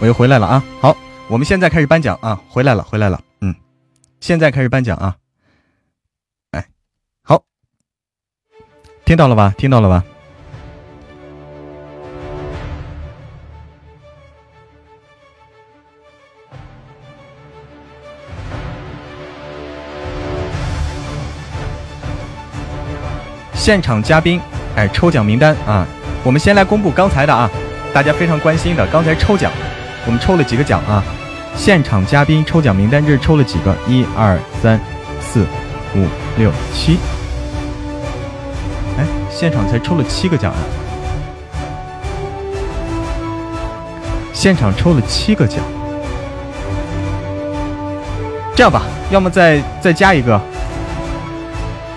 我又回来了啊！好，我们现在开始颁奖啊！回来了，回来了，嗯，现在开始颁奖啊！哎，好，听到了吧？听到了吧？现场嘉宾，哎，抽奖名单啊！我们先来公布刚才的啊，大家非常关心的刚才抽奖，我们抽了几个奖啊？现场嘉宾抽奖名单这是抽了几个？一二三四五六七，哎，现场才抽了七个奖啊！现场抽了七个奖，这样吧，要么再再加一个，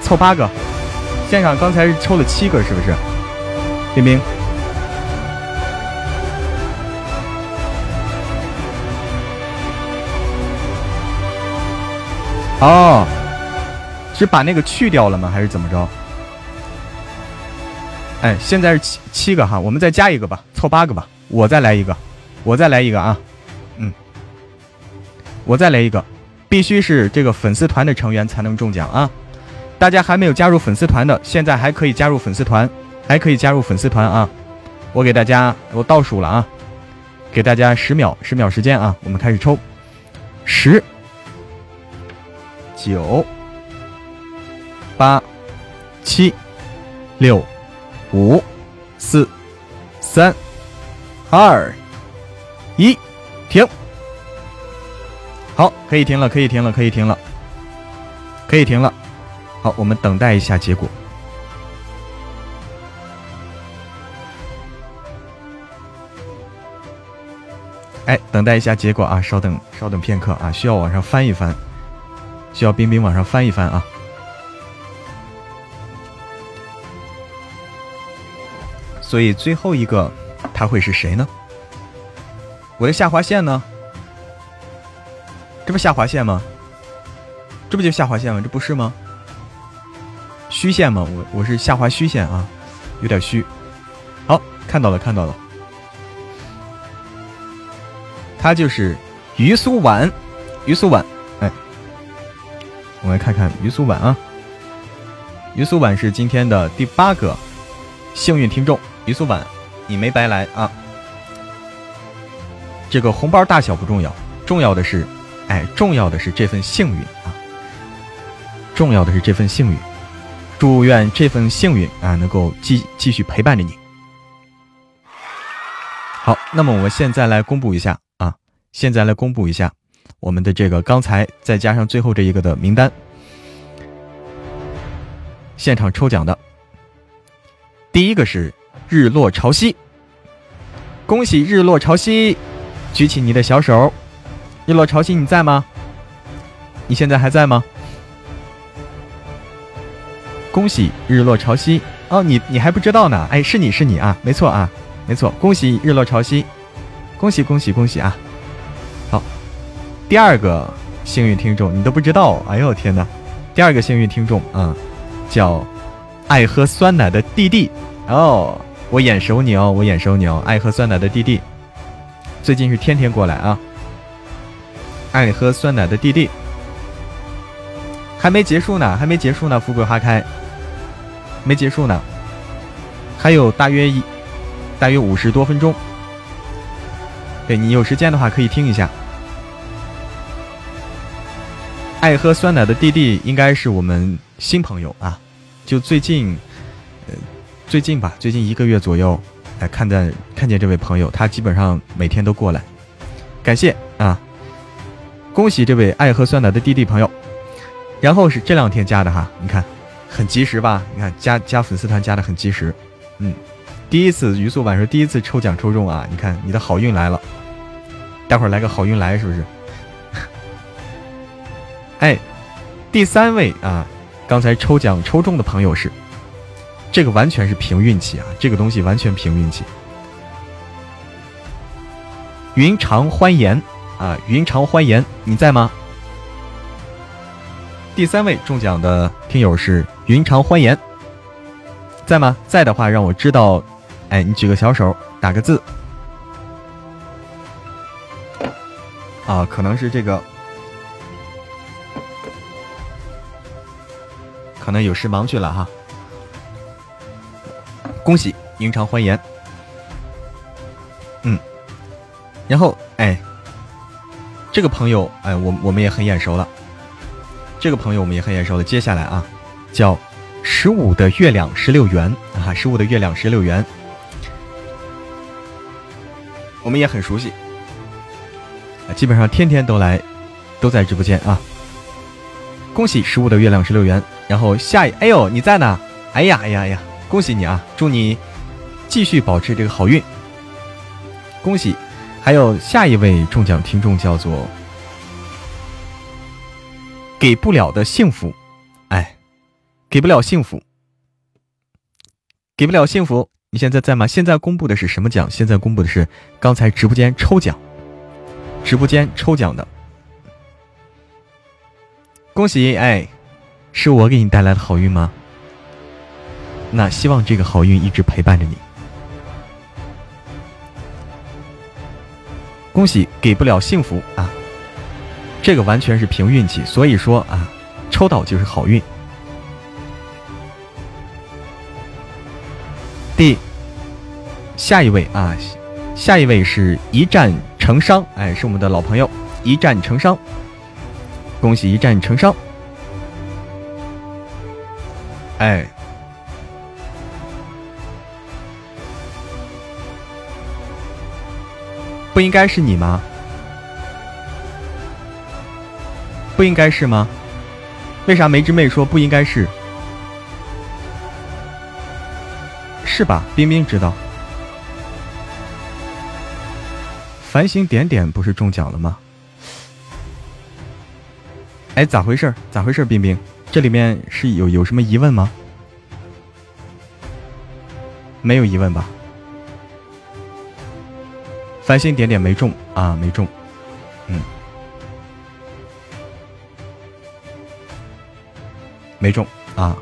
凑八个。现场刚才是抽了七个，是不是？冰冰。哦，是把那个去掉了吗？还是怎么着？哎，现在是七七个哈，我们再加一个吧，凑八个吧。我再来一个，我再来一个啊，嗯，我再来一个，必须是这个粉丝团的成员才能中奖啊。大家还没有加入粉丝团的，现在还可以加入粉丝团，还可以加入粉丝团啊！我给大家，我倒数了啊，给大家十秒，十秒时间啊，我们开始抽，十、九、八、七、六、五、四、三、二、一，停。好，可以停了，可以停了，可以停了，可以停了。好，我们等待一下结果。哎，等待一下结果啊！稍等，稍等片刻啊！需要往上翻一翻，需要冰冰往上翻一翻啊！所以最后一个他会是谁呢？我的下划线呢？这不下划线吗？这不就下划线吗？这不是吗？虚线吗？我我是下滑虚线啊，有点虚。好，看到了看到了，他就是于苏婉，于苏婉，我们来看看于苏婉啊，于苏婉是今天的第八个幸运听众，于苏婉，你没白来啊。这个红包大小不重要，重要的是，哎，重要的是这份幸运啊，重要的是这份幸运。祝愿这份幸运啊，能够继继续陪伴着你。好，那么我们现在来公布一下啊，现在来公布一下我们的这个刚才再加上最后这一个的名单。现场抽奖的第一个是日落潮汐，恭喜日落潮汐，举起你的小手。日落潮汐，你在吗？你现在还在吗？恭喜日落潮汐哦，你你还不知道呢？哎，是你是你啊，没错啊，没错，恭喜日落潮汐，恭喜恭喜恭喜啊！好，第二个幸运听众你都不知道，哎呦天哪！第二个幸运听众啊，叫爱喝酸奶的弟弟哦，我眼熟你哦，我眼熟你哦，爱喝酸奶的弟弟，最近是天天过来啊，爱喝酸奶的弟弟，还没结束呢，还没结束呢，富贵花开。没结束呢，还有大约一，大约五十多分钟。对你有时间的话可以听一下。爱喝酸奶的弟弟应该是我们新朋友啊，就最近，呃，最近吧，最近一个月左右，哎，看见看见这位朋友，他基本上每天都过来，感谢啊，恭喜这位爱喝酸奶的弟弟朋友。然后是这两天加的哈，你看。很及时吧？你看加加粉丝团加的很及时，嗯，第一次于素晚说第一次抽奖抽中啊！你看你的好运来了，待会儿来个好运来是不是？哎，第三位啊，刚才抽奖抽中的朋友是，这个完全是凭运气啊，这个东西完全凭运气。云长欢颜啊，云长欢颜，你在吗？第三位中奖的听友是云长欢颜，在吗？在的话，让我知道。哎，你举个小手，打个字。啊，可能是这个，可能有事忙去了哈。恭喜，迎常欢颜。嗯，然后哎，这个朋友哎，我我们也很眼熟了。这个朋友我们也很眼熟了。接下来啊，叫十五的月亮十六圆啊，十五的月亮十六圆，我们也很熟悉。基本上天天都来，都在直播间啊！恭喜十五的月亮十六圆，然后下一，哎呦你在呢？哎呀哎呀哎呀，恭喜你啊！祝你继续保持这个好运。恭喜，还有下一位中奖听众叫做给不了的幸福，哎，给不了幸福，给不了幸福，你现在在吗？现在公布的是什么奖？现在公布的是刚才直播间抽奖。直播间抽奖的，恭喜！哎，是我给你带来的好运吗？那希望这个好运一直陪伴着你。恭喜，给不了幸福啊！这个完全是凭运气，所以说啊，抽到就是好运。第下一位啊。下一位是一战成伤，哎，是我们的老朋友，一战成伤，恭喜一战成伤，哎，不应该是你吗？不应该是吗？为啥梅之妹说不应该是？是吧？冰冰知道。繁星点点不是中奖了吗？哎，咋回事？咋回事？冰冰，这里面是有有什么疑问吗？没有疑问吧？繁星点点没中啊，没中。嗯，没中啊。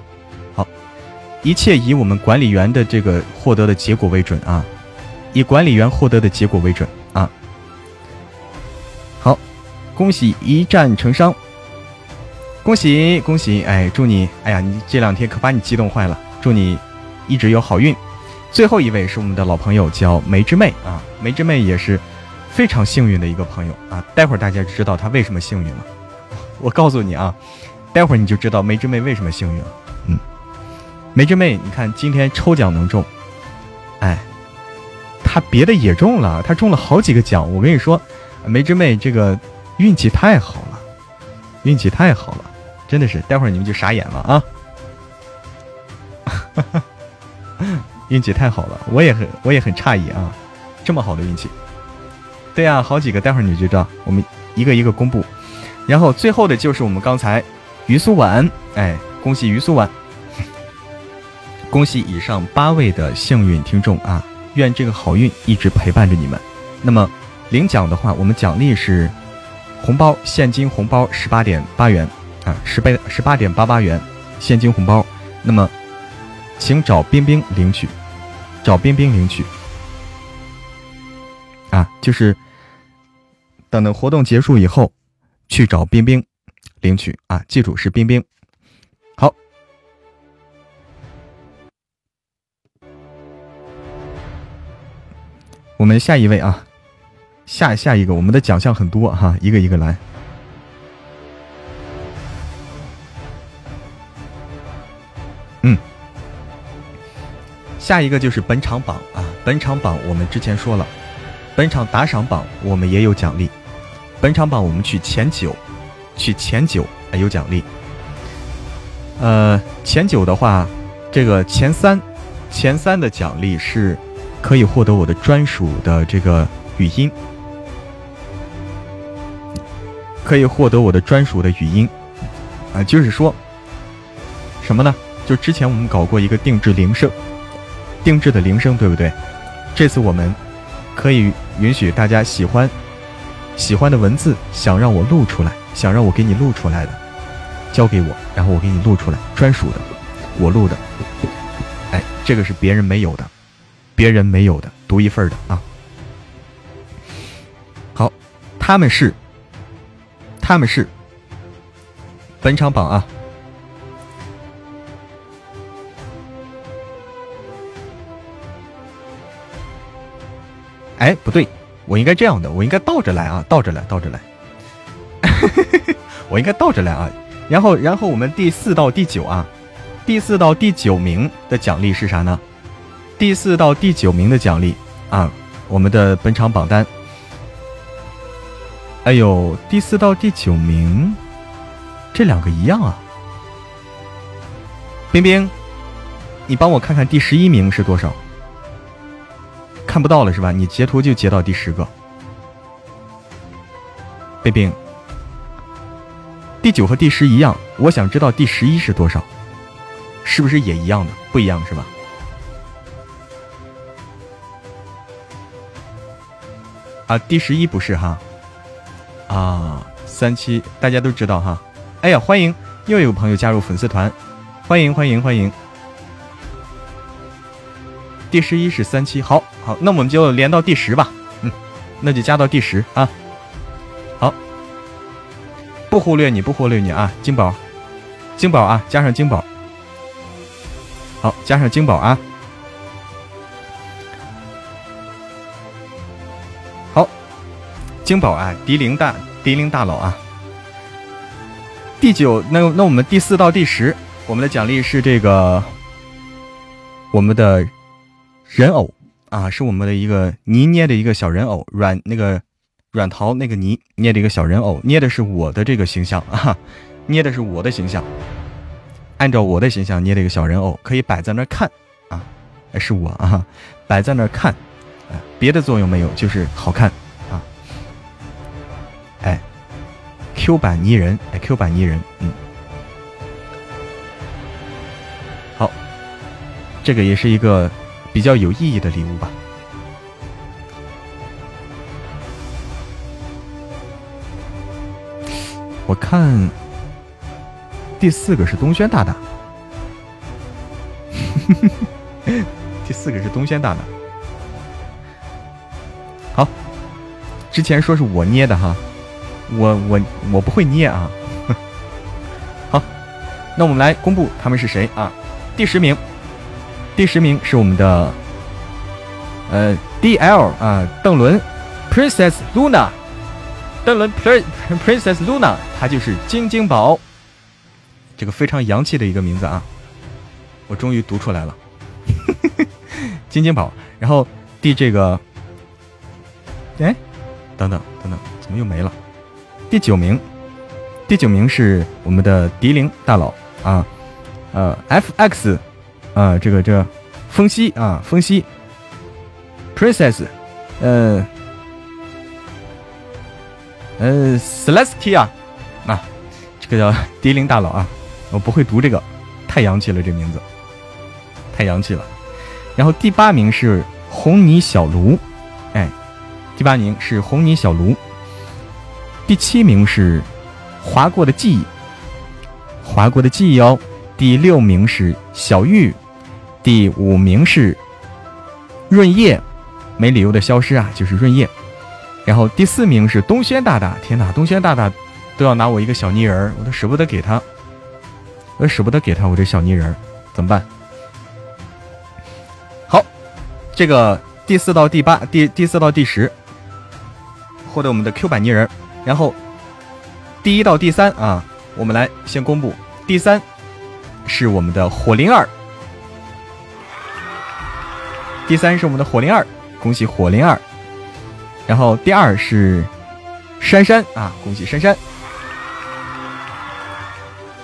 好，一切以我们管理员的这个获得的结果为准啊，以管理员获得的结果为准啊。好。恭喜一战成伤，恭喜恭喜！哎，祝你，哎呀，你这两天可把你激动坏了。祝你一直有好运。最后一位是我们的老朋友，叫梅之妹啊，梅之妹也是非常幸运的一个朋友啊。待会儿大家知道她为什么幸运了。我告诉你啊，待会儿你就知道梅之妹为什么幸运了。嗯，梅之妹，你看今天抽奖能中，哎，她别的也中了，她中了好几个奖。我跟你说，梅之妹这个。运气太好了，运气太好了，真的是，待会儿你们就傻眼了啊！运气太好了，我也很我也很诧异啊，这么好的运气。对呀，好几个，待会儿你就知道，我们一个一个公布。然后最后的就是我们刚才于苏婉，哎，恭喜于苏婉，恭喜以上八位的幸运听众啊！愿这个好运一直陪伴着你们。那么领奖的话，我们奖励是。红包现金红包十八点八元啊，十倍十八点八八元现金红包。那么，请找冰冰领取，找冰冰领取。啊，就是等等活动结束以后，去找冰冰领取啊，记住是冰冰。好，我们下一位啊。下下一个，我们的奖项很多哈，一个一个来。嗯，下一个就是本场榜啊，本场榜我们之前说了，本场打赏榜我们也有奖励，本场榜我们去前九，去前九有奖励。呃，前九的话，这个前三，前三的奖励是可以获得我的专属的这个语音。可以获得我的专属的语音，啊，就是说，什么呢？就之前我们搞过一个定制铃声，定制的铃声，对不对？这次我们可以允许大家喜欢喜欢的文字，想让我录出来，想让我给你录出来的，交给我，然后我给你录出来，专属的，我录的。哎，这个是别人没有的，别人没有的，独一份的啊。好，他们是。他们是本场榜啊。哎，不对，我应该这样的，我应该倒着来啊，倒着来，倒着来。我应该倒着来啊。然后，然后我们第四到第九啊，第四到第九名的奖励是啥呢？第四到第九名的奖励啊，我们的本场榜单。哎呦，第四到第九名，这两个一样啊。冰冰，你帮我看看第十一名是多少？看不到了是吧？你截图就截到第十个。冰冰，第九和第十一样，我想知道第十一是多少，是不是也一样的？不一样是吧？啊，第十一不是哈。啊，三七大家都知道哈。哎呀，欢迎又有朋友加入粉丝团，欢迎欢迎欢迎。第十一是三七，好好，那我们就连到第十吧。嗯，那就加到第十啊。好，不忽略你，不忽略你啊，金宝，金宝啊，加上金宝。好，加上金宝啊。好，金宝啊，迪林大迪林大佬啊。第九，那那我们第四到第十，我们的奖励是这个，我们的。人偶啊，是我们的一个泥捏的一个小人偶，软那个软陶那个泥捏的一个小人偶，捏的是我的这个形象 啊，捏的是我的形象，按照我的形象捏的一个小人偶，可以摆在那看啊，是我啊，摆在那看，别的作用没有，就是好看啊，哎，Q 版泥人，哎，Q 版泥人，嗯，好，这个也是一个。比较有意义的礼物吧。我看第四个是东轩大大，第四个是东轩大大。好，之前说是我捏的哈，我我我不会捏啊。好，那我们来公布他们是谁啊？第十名。第十名是我们的，呃，D L 啊，邓伦，Princess Luna，邓伦 Princess Luna，他就是晶晶宝，这个非常洋气的一个名字啊，我终于读出来了，晶晶宝。然后第这个，哎，等等等等，怎么又没了？第九名，第九名是我们的迪灵大佬啊，呃，F X。啊，这个这，风息啊，风息，Princess，呃，呃，Celestia，啊，这个叫迪林大佬啊，我不会读这个，太洋气了，这名字，太洋气了。然后第八名是红泥小炉，哎，第八名是红泥小炉。第七名是划过的记忆，划过的记忆哦。第六名是小玉。第五名是润叶，没理由的消失啊，就是润叶。然后第四名是东轩大大，天哪，东轩大大都要拿我一个小泥人儿，我都舍不得给他，我舍不得给他我这小泥人儿，怎么办？好，这个第四到第八，第第四到第十获得我们的 Q 版泥人，然后第一到第三啊，我们来先公布，第三是我们的火灵儿。第三是我们的火灵儿，恭喜火灵儿。然后第二是珊珊啊，恭喜珊珊。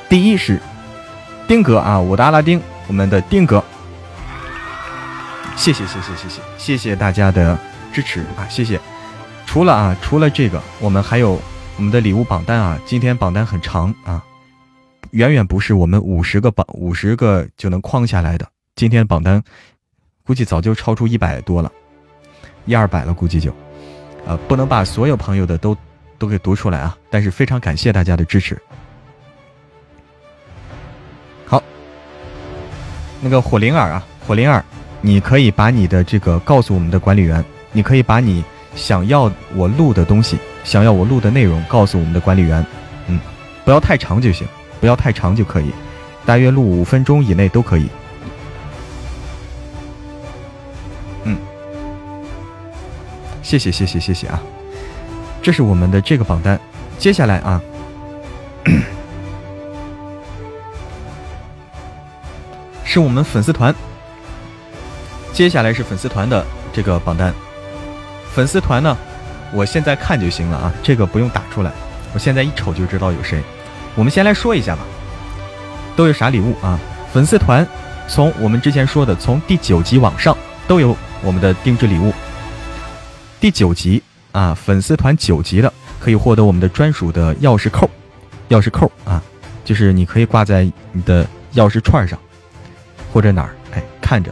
第一是丁哥啊，我的阿拉丁，我们的丁哥。谢谢谢谢谢谢谢谢大家的支持啊，谢谢。除了啊，除了这个，我们还有我们的礼物榜单啊，今天榜单很长啊，远远不是我们五十个榜五十个就能框下来的，今天榜单。估计早就超出一百多了，一二百了，估计就，呃，不能把所有朋友的都都给读出来啊。但是非常感谢大家的支持。好，那个火灵儿啊，火灵儿，你可以把你的这个告诉我们的管理员，你可以把你想要我录的东西，想要我录的内容，告诉我们的管理员。嗯，不要太长就行，不要太长就可以，大约录五分钟以内都可以。谢谢谢谢谢谢啊！这是我们的这个榜单，接下来啊，是我们粉丝团。接下来是粉丝团的这个榜单，粉丝团呢，我现在看就行了啊，这个不用打出来，我现在一瞅就知道有谁。我们先来说一下吧，都有啥礼物啊？粉丝团从我们之前说的，从第九集往上都有我们的定制礼物。第九集啊，粉丝团九级的可以获得我们的专属的钥匙扣，钥匙扣啊，就是你可以挂在你的钥匙串上，或者哪儿，哎，看着。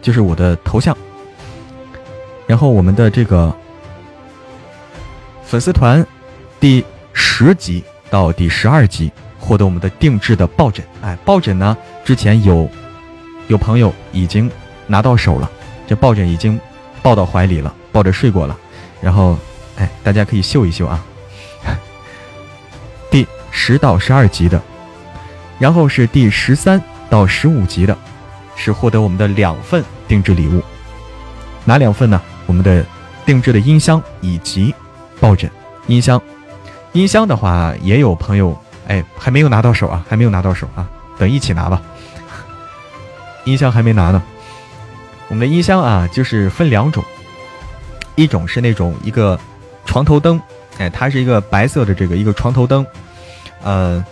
就是我的头像，然后我们的这个粉丝团第十集到第十二集获得我们的定制的抱枕，哎，抱枕呢之前有有朋友已经拿到手了，这抱枕已经抱到怀里了，抱着睡过了，然后哎，大家可以秀一秀啊。第十到十二集的，然后是第十三到十五集的。是获得我们的两份定制礼物，哪两份呢？我们的定制的音箱以及抱枕。音箱，音箱的话也有朋友哎还没有拿到手啊，还没有拿到手啊，等一起拿吧。音箱还没拿呢。我们的音箱啊，就是分两种，一种是那种一个床头灯，哎，它是一个白色的这个一个床头灯，呃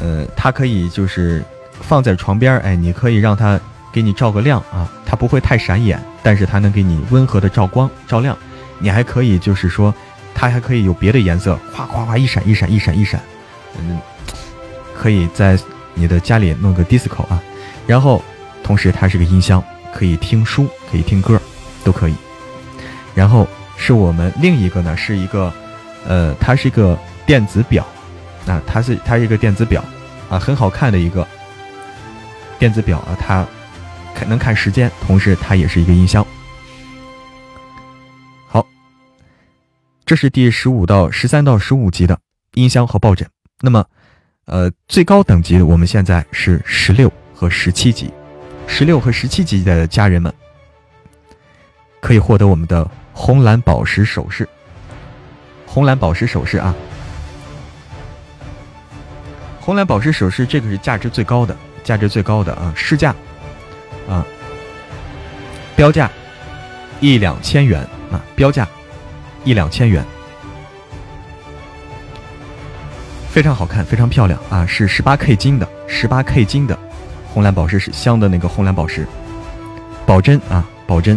呃，它可以就是。放在床边哎，你可以让它给你照个亮啊，它不会太闪眼，但是它能给你温和的照光照亮。你还可以就是说，它还可以有别的颜色，哗哗哗一闪一闪一闪一闪，嗯，可以在你的家里弄个 disco 啊。然后同时它是个音箱，可以听书，可以听歌，都可以。然后是我们另一个呢，是一个，呃，它是一个电子表，啊，它是它是一个电子表，啊，很好看的一个。电子表啊，它看能看时间，同时它也是一个音箱。好，这是第十五到十三到十五级的音箱和抱枕。那么，呃，最高等级的我们现在是十六和十七级，十六和十七级的家人们可以获得我们的红蓝宝石首饰。红蓝宝石首饰啊，红蓝宝石首饰这个是价值最高的。价值最高的啊，市价啊，标价一两千元啊，标价一两千元，非常好看，非常漂亮啊，是十八 K 金的，十八 K 金的红蓝宝石是镶的那个红蓝宝石，保真啊，保真。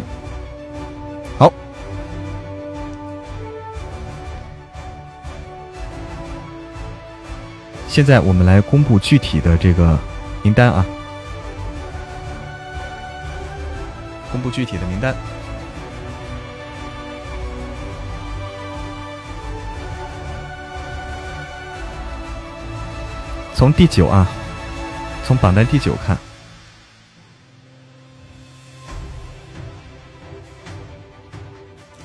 现在我们来公布具体的这个。名单啊，公布具体的名单。从第九啊，从榜单第九看，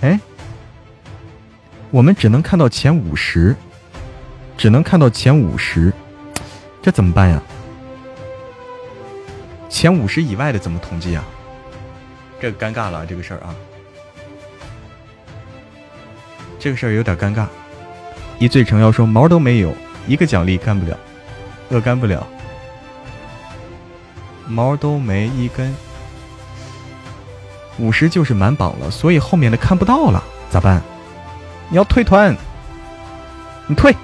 哎，我们只能看到前五十，只能看到前五十，这怎么办呀？前五十以外的怎么统计啊？这尴尬了，这个事儿啊，这个事儿有点尴尬。一醉成妖说毛都没有，一个奖励干不了，乐干不了，毛都没一根。五十就是满榜了，所以后面的看不到了，咋办？你要退团，你退。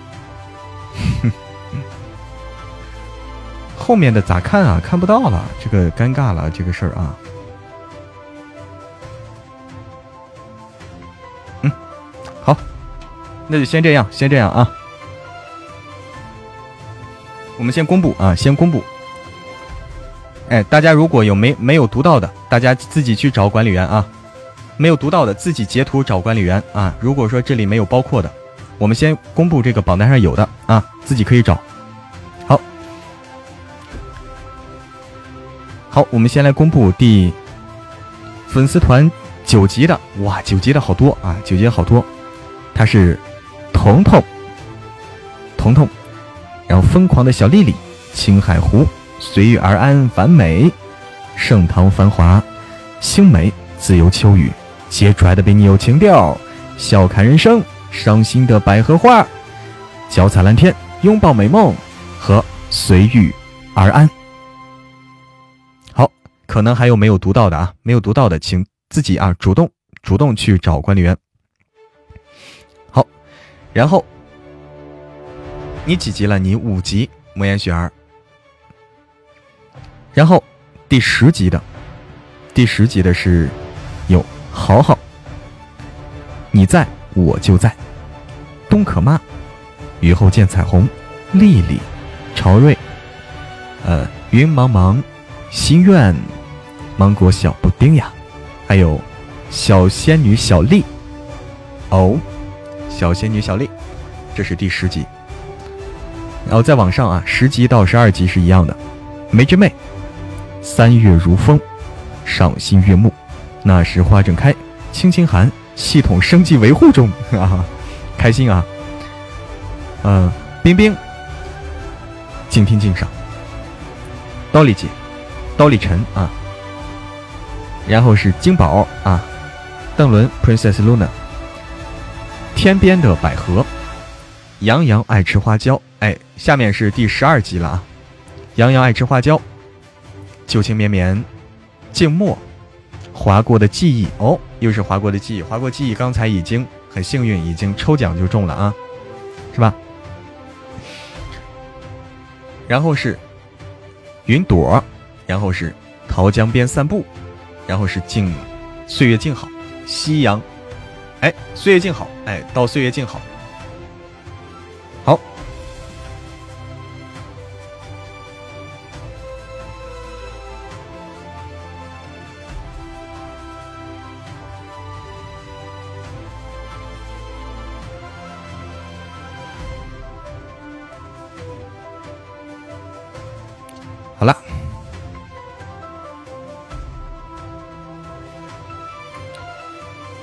后面的咋看啊？看不到了，这个尴尬了，这个事儿啊。嗯，好，那就先这样，先这样啊。我们先公布啊，先公布。哎，大家如果有没没有读到的，大家自己去找管理员啊。没有读到的，自己截图找管理员啊。如果说这里没有包括的，我们先公布这个榜单上有的啊，自己可以找。好，我们先来公布第粉丝团九级的哇，九级的好多啊，九级好多。他是彤彤，彤彤，然后疯狂的小丽丽，青海湖，随遇而安，完美，盛唐繁华，星美，自由秋雨，杰出来的比你有情调，笑看人生，伤心的百合花，脚踩蓝天，拥抱美梦和随遇而安。可能还有没有读到的啊，没有读到的，请。自己啊，主动主动去找管理员。好，然后你几级了？你五级，莫言雪儿。然后第十级的，第十级的是有豪豪，你在我就在，东可妈，雨后见彩虹，丽丽，朝瑞，呃，云茫茫，心愿，芒果小布丁呀。还有小仙女小丽哦，小仙女小丽，这是第十集。然后再往上啊，十集到十二集是一样的。梅之妹，三月如风，赏心悦目。那时花正开，轻轻寒，系统升级维护中，哈哈，开心啊。嗯，冰冰，静听静赏。刀里姐，刀里沉啊。然后是金宝啊，邓伦 Princess Luna，天边的百合，杨洋爱吃花椒，哎，下面是第十二集了啊，杨洋爱吃花椒，旧情绵绵，静默，划过的记忆。哦，又是划过的记忆，划过记忆，刚才已经很幸运，已经抽奖就中了啊，是吧？然后是云朵，然后是桃江边散步。然后是静，岁月静好，夕阳，哎，岁月静好，哎，到岁月静好，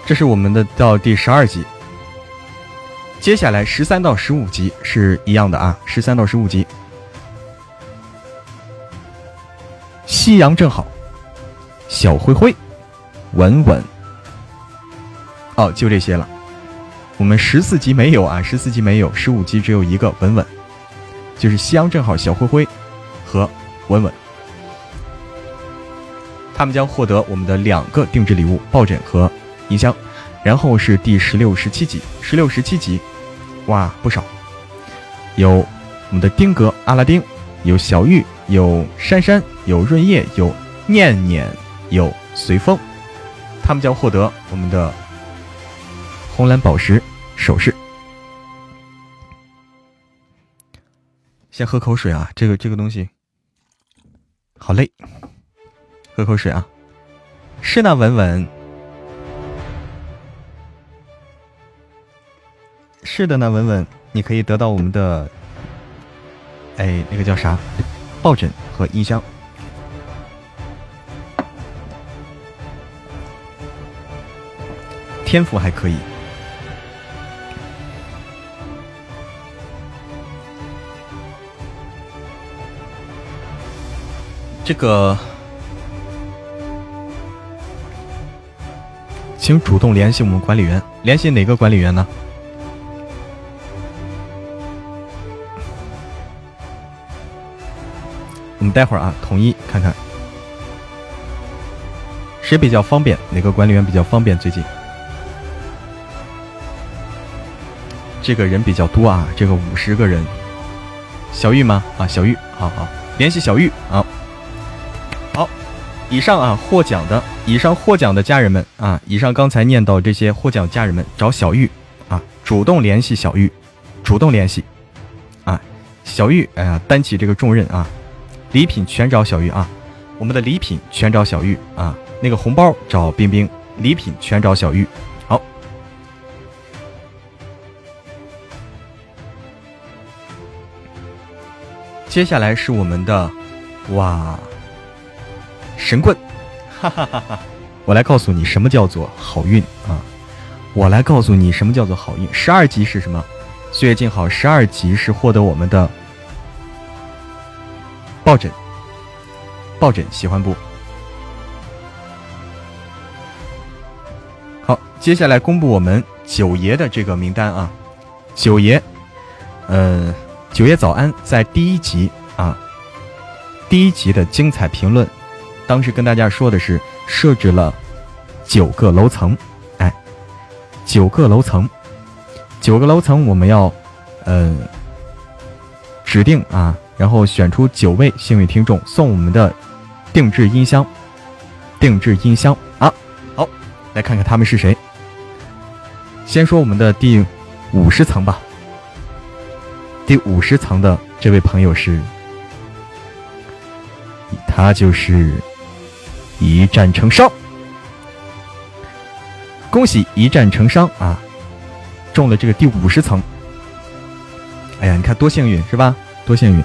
这是我们的到第十二集，接下来十三到十五集是一样的啊，十三到十五集，夕阳正好，小灰灰，稳稳，哦，就这些了。我们十四集没有啊，十四集没有，十五集只有一个稳稳，就是夕阳正好，小灰灰和稳稳，他们将获得我们的两个定制礼物抱枕和。音箱，然后是第十六、十七集，十六、十七集，哇，不少。有我们的丁格阿拉丁，有小玉，有珊珊，有润叶，有念念，有随风，他们将获得我们的红蓝宝石首饰。先喝口水啊，这个这个东西好累，喝口水啊。是那稳稳。是的呢，文文，你可以得到我们的，哎，那个叫啥，抱枕和音箱。天赋还可以，这个，请主动联系我们管理员，联系哪个管理员呢？们待会儿啊，统一看看谁比较方便，哪个管理员比较方便？最近这个人比较多啊，这个五十个人，小玉吗？啊，小玉，好好联系小玉啊。好，以上啊获奖的，以上获奖的家人们啊，以上刚才念到这些获奖家人们找小玉啊，主动联系小玉，主动联系啊，小玉，哎呀，担起这个重任啊。礼品全找小玉啊，我们的礼品全找小玉啊，那个红包找冰冰，礼品全找小玉。好，接下来是我们的哇神棍，哈哈哈哈，我来告诉你什么叫做好运啊！我来告诉你什么叫做好运。十二级是什么？岁月静好，十二级是获得我们的抱枕。抱枕喜欢不？好，接下来公布我们九爷的这个名单啊。九爷，嗯，九爷早安，在第一集啊，第一集的精彩评论，当时跟大家说的是设置了九个楼层，哎，九个楼层，九个楼层，我们要嗯指定啊，然后选出九位幸运听众，送我们的。定制音箱，定制音箱啊！好，来看看他们是谁。先说我们的第五十层吧。第五十层的这位朋友是，他就是一战成伤。恭喜一战成伤啊！中了这个第五十层。哎呀，你看多幸运是吧？多幸运。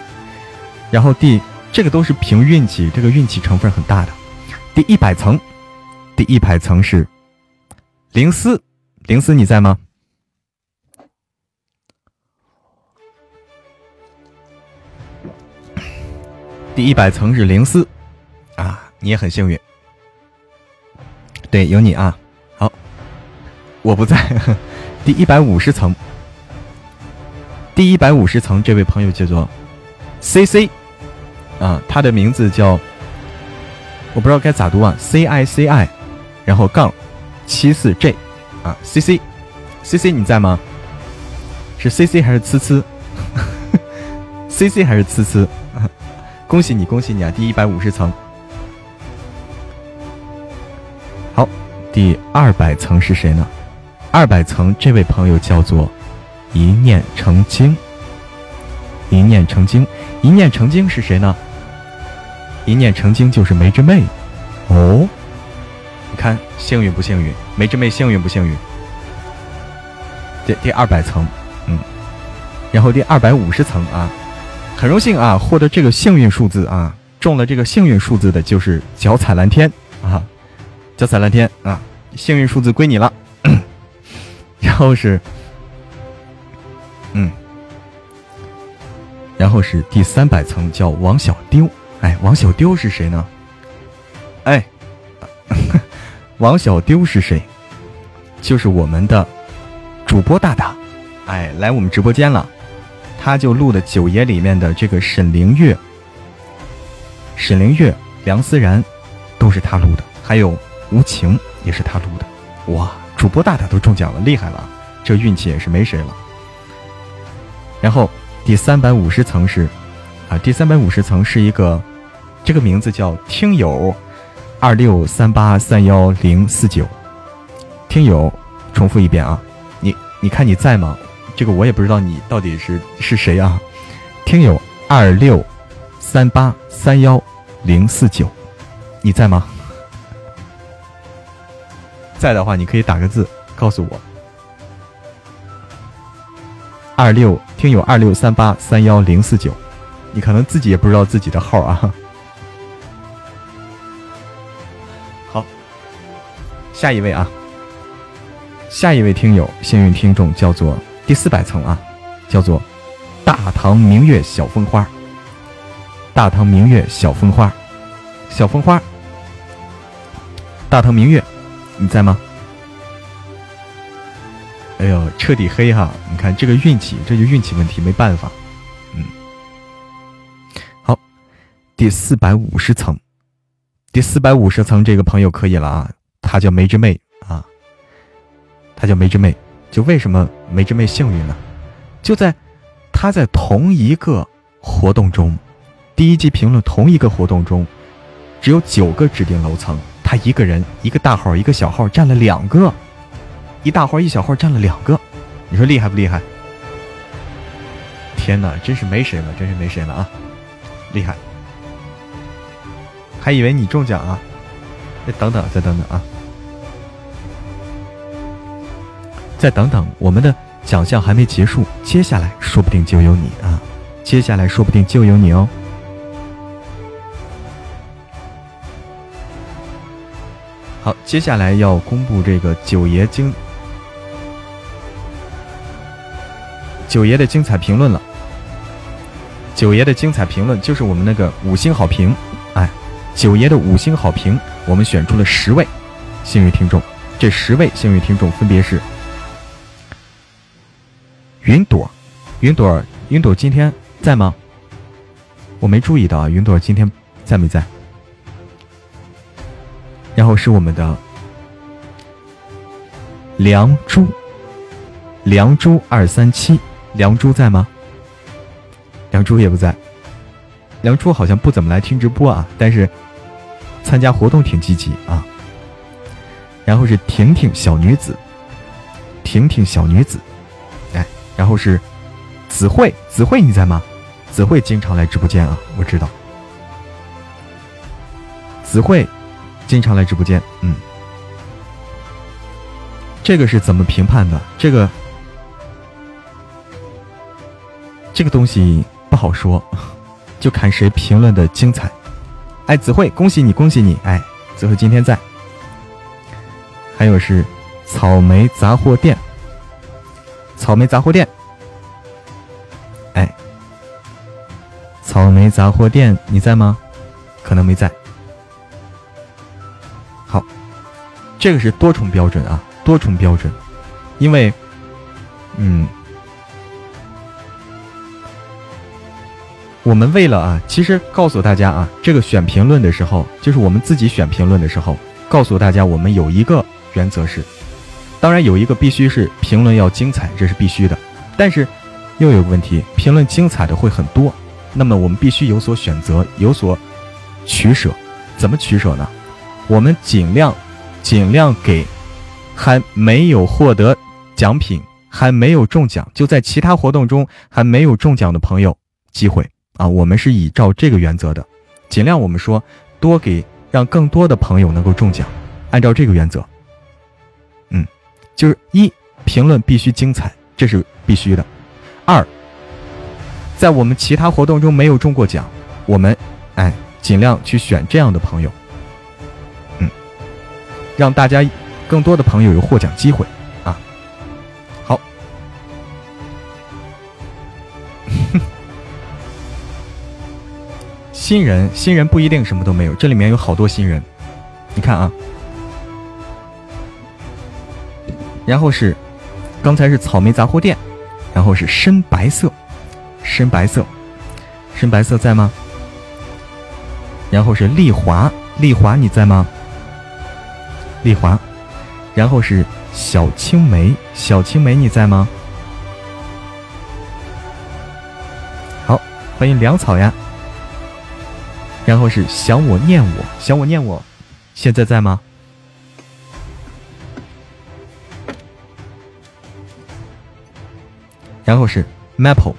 然后第。这个都是凭运气，这个运气成分很大的。第一百层，第一百层是灵思，灵思你在吗？第一百层是灵思，啊，你也很幸运。对，有你啊。好，我不在。第一百五十层，第一百五十层这位朋友叫做 C C。啊，他的名字叫，我不知道该咋读啊，C I C I，然后杠七四 J，啊，C C，C C 你在吗？是 C C 还是呲呲？C C 还是呲呲？恭喜你，恭喜你啊！第一百五十层，好，第二百层是谁呢？二百层这位朋友叫做一念成精，一念成精，一念成精是谁呢？一念成精就是梅之妹，哦，你看幸运不幸运？梅之妹幸运不幸运？第第二百层，嗯，然后第二百五十层啊，很荣幸啊，获得这个幸运数字啊，中了这个幸运数字的就是脚踩蓝天啊，脚踩蓝天啊，幸运数字归你了。然后是，嗯，然后是第三百层叫王小丢。哎，王小丢是谁呢？哎，王小丢是谁？就是我们的主播大大，哎，来我们直播间了。他就录的《九爷》里面的这个沈凌月、沈凌月、梁思然，都是他录的。还有无情也是他录的。哇，主播大大都中奖了，厉害了！这运气也是没谁了。然后第三百五十层是啊，第三百五十层是一个。这个名字叫听友二六三八三幺零四九，听友，重复一遍啊，你你看你在吗？这个我也不知道你到底是是谁啊？听友二六三八三幺零四九，你在吗？在的话，你可以打个字告诉我。二六听友二六三八三幺零四九，你可能自己也不知道自己的号啊。下一位啊，下一位听友幸运听众叫做第四百层啊，叫做大唐明月小风花。大唐明月小风花，小风花。大唐明月，你在吗？哎呦，彻底黑哈！你看这个运气，这就运气问题，没办法。嗯，好，第四百五十层，第四百五十层这个朋友可以了啊。她叫梅之妹啊，她叫梅之妹，就为什么梅之妹幸运呢？就在她在同一个活动中，第一季评论同一个活动中，只有九个指定楼层，她一个人一个大号一个小号占了两个，一大号一小号占了两个，你说厉害不厉害？天哪，真是没谁了，真是没谁了啊！厉害，还以为你中奖啊？再等等，再等等啊！再等等，我们的奖项还没结束，接下来说不定就有你啊！接下来说不定就有你哦。好，接下来要公布这个九爷精九爷的精彩评论了。九爷的精彩评论就是我们那个五星好评，哎，九爷的五星好评，我们选出了十位幸运听众，这十位幸运听众分别是云朵，云朵，云朵今天在吗？我没注意到啊，云朵今天在没在？然后是我们的梁珠，梁珠二三七，梁珠在吗？梁珠也不在，梁珠好像不怎么来听直播啊，但是参加活动挺积极啊。然后是婷婷小女子，婷婷小女子，然后是子慧，子慧你在吗？子慧经常来直播间啊，我知道。子慧经常来直播间，嗯，这个是怎么评判的？这个这个东西。不好说，就看谁评论的精彩。哎，子慧，恭喜你，恭喜你！哎，子慧今天在。还有是草莓杂货店，草莓杂货店。哎，草莓杂货店，你在吗？可能没在。好，这个是多重标准啊，多重标准，因为，嗯。我们为了啊，其实告诉大家啊，这个选评论的时候，就是我们自己选评论的时候，告诉大家我们有一个原则是，当然有一个必须是评论要精彩，这是必须的。但是又有个问题，评论精彩的会很多，那么我们必须有所选择，有所取舍。怎么取舍呢？我们尽量尽量给还没有获得奖品、还没有中奖，就在其他活动中还没有中奖的朋友机会。啊，我们是以照这个原则的，尽量我们说多给，让更多的朋友能够中奖，按照这个原则。就是一评论必须精彩，这是必须的。二，在我们其他活动中没有中过奖，我们哎尽量去选这样的朋友，嗯，让大家更多的朋友有获奖机会啊。好。新人，新人不一定什么都没有，这里面有好多新人，你看啊。然后是，刚才是草莓杂货店，然后是深白色，深白色，深白色在吗？然后是丽华，丽华你在吗？丽华，然后是小青梅，小青梅你在吗？好，欢迎粮草呀。然后是想我念我想我念我，现在在吗？然后是 Maple，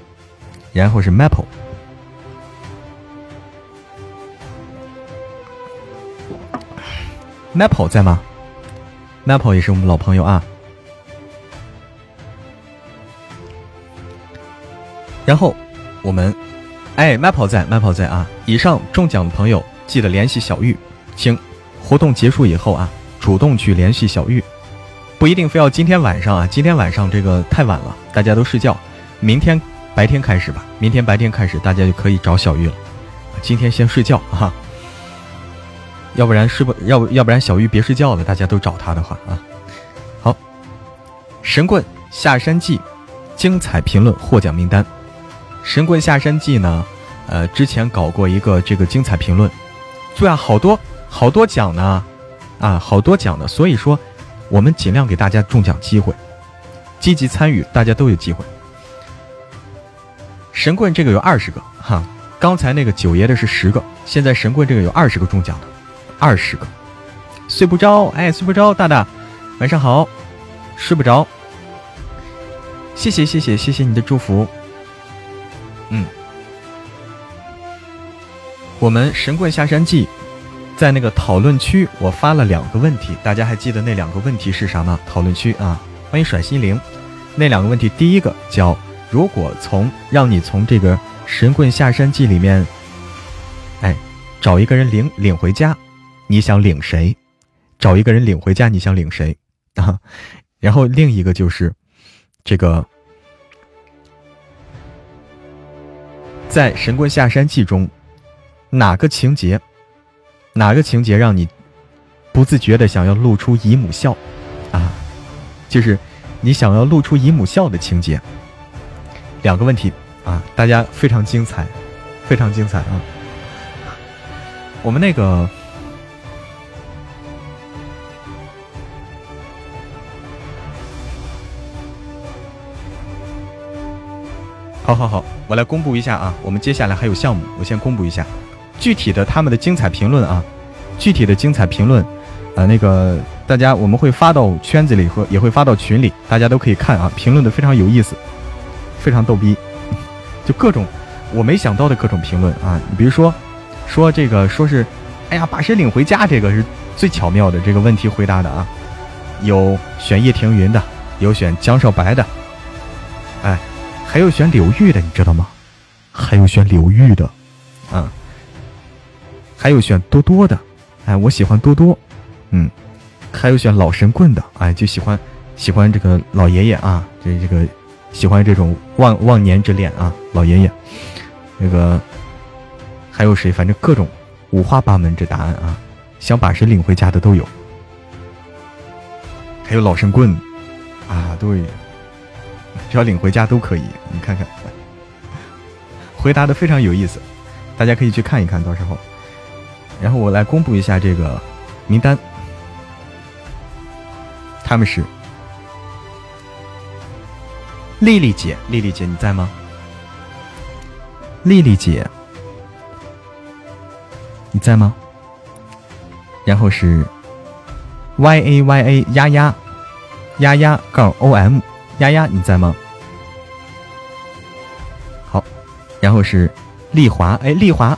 然后是 Maple，Maple 在吗？Maple 也是我们老朋友啊。然后我们。哎，Maple 在，Maple 在啊！以上中奖的朋友记得联系小玉，请活动结束以后啊，主动去联系小玉，不一定非要今天晚上啊，今天晚上这个太晚了，大家都睡觉，明天白天开始吧，明天白天开始大家就可以找小玉了，今天先睡觉哈，要不然睡不，要不要不然小玉别睡觉了，大家都找他的话啊，好，神棍下山记，精彩评论获奖名单。神棍下山记呢？呃，之前搞过一个这个精彩评论，对啊，好多好多奖呢，啊，好多奖的。所以说，我们尽量给大家中奖机会，积极参与，大家都有机会。神棍这个有二十个哈，刚才那个九爷的是十个，现在神棍这个有二十个中奖的，二十个。睡不着，哎，睡不着，大大，晚上好，睡不着。谢谢谢谢谢谢你的祝福。嗯，我们《神棍下山记》在那个讨论区，我发了两个问题，大家还记得那两个问题是啥吗？讨论区啊，欢迎甩心灵。那两个问题，第一个叫“如果从让你从这个《神棍下山记》里面，哎，找一个人领领回家，你想领谁？找一个人领回家，你想领谁啊？然后另一个就是这个在《神棍下山记》中，哪个情节，哪个情节让你不自觉的想要露出姨母笑啊？就是你想要露出姨母笑的情节。两个问题啊，大家非常精彩，非常精彩啊！我们那个。好好好，我来公布一下啊，我们接下来还有项目，我先公布一下具体的他们的精彩评论啊，具体的精彩评论，呃，那个大家我们会发到圈子里和也会发到群里，大家都可以看啊，评论的非常有意思，非常逗逼，就各种我没想到的各种评论啊，你比如说说这个说是，哎呀，把谁领回家，这个是最巧妙的这个问题回答的啊，有选叶庭云的，有选江少白的，哎。还有选柳玉的，你知道吗？还有选柳玉的，啊，还有选多多的，哎，我喜欢多多，嗯，还有选老神棍的，哎，就喜欢喜欢这个老爷爷啊，这这个喜欢这种忘忘年之恋啊，老爷爷，那个还有谁？反正各种五花八门这答案啊，想把谁领回家的都有，还有老神棍，啊，对。只要领回家都可以，你看看，回答的非常有意思，大家可以去看一看到时候。然后我来公布一下这个名单，他们是丽丽姐，丽丽姐你在吗？丽丽姐你在吗？然后是 Y A Y A 丫丫丫丫杠 O M 丫丫你在吗？好然后是丽华，哎，丽华，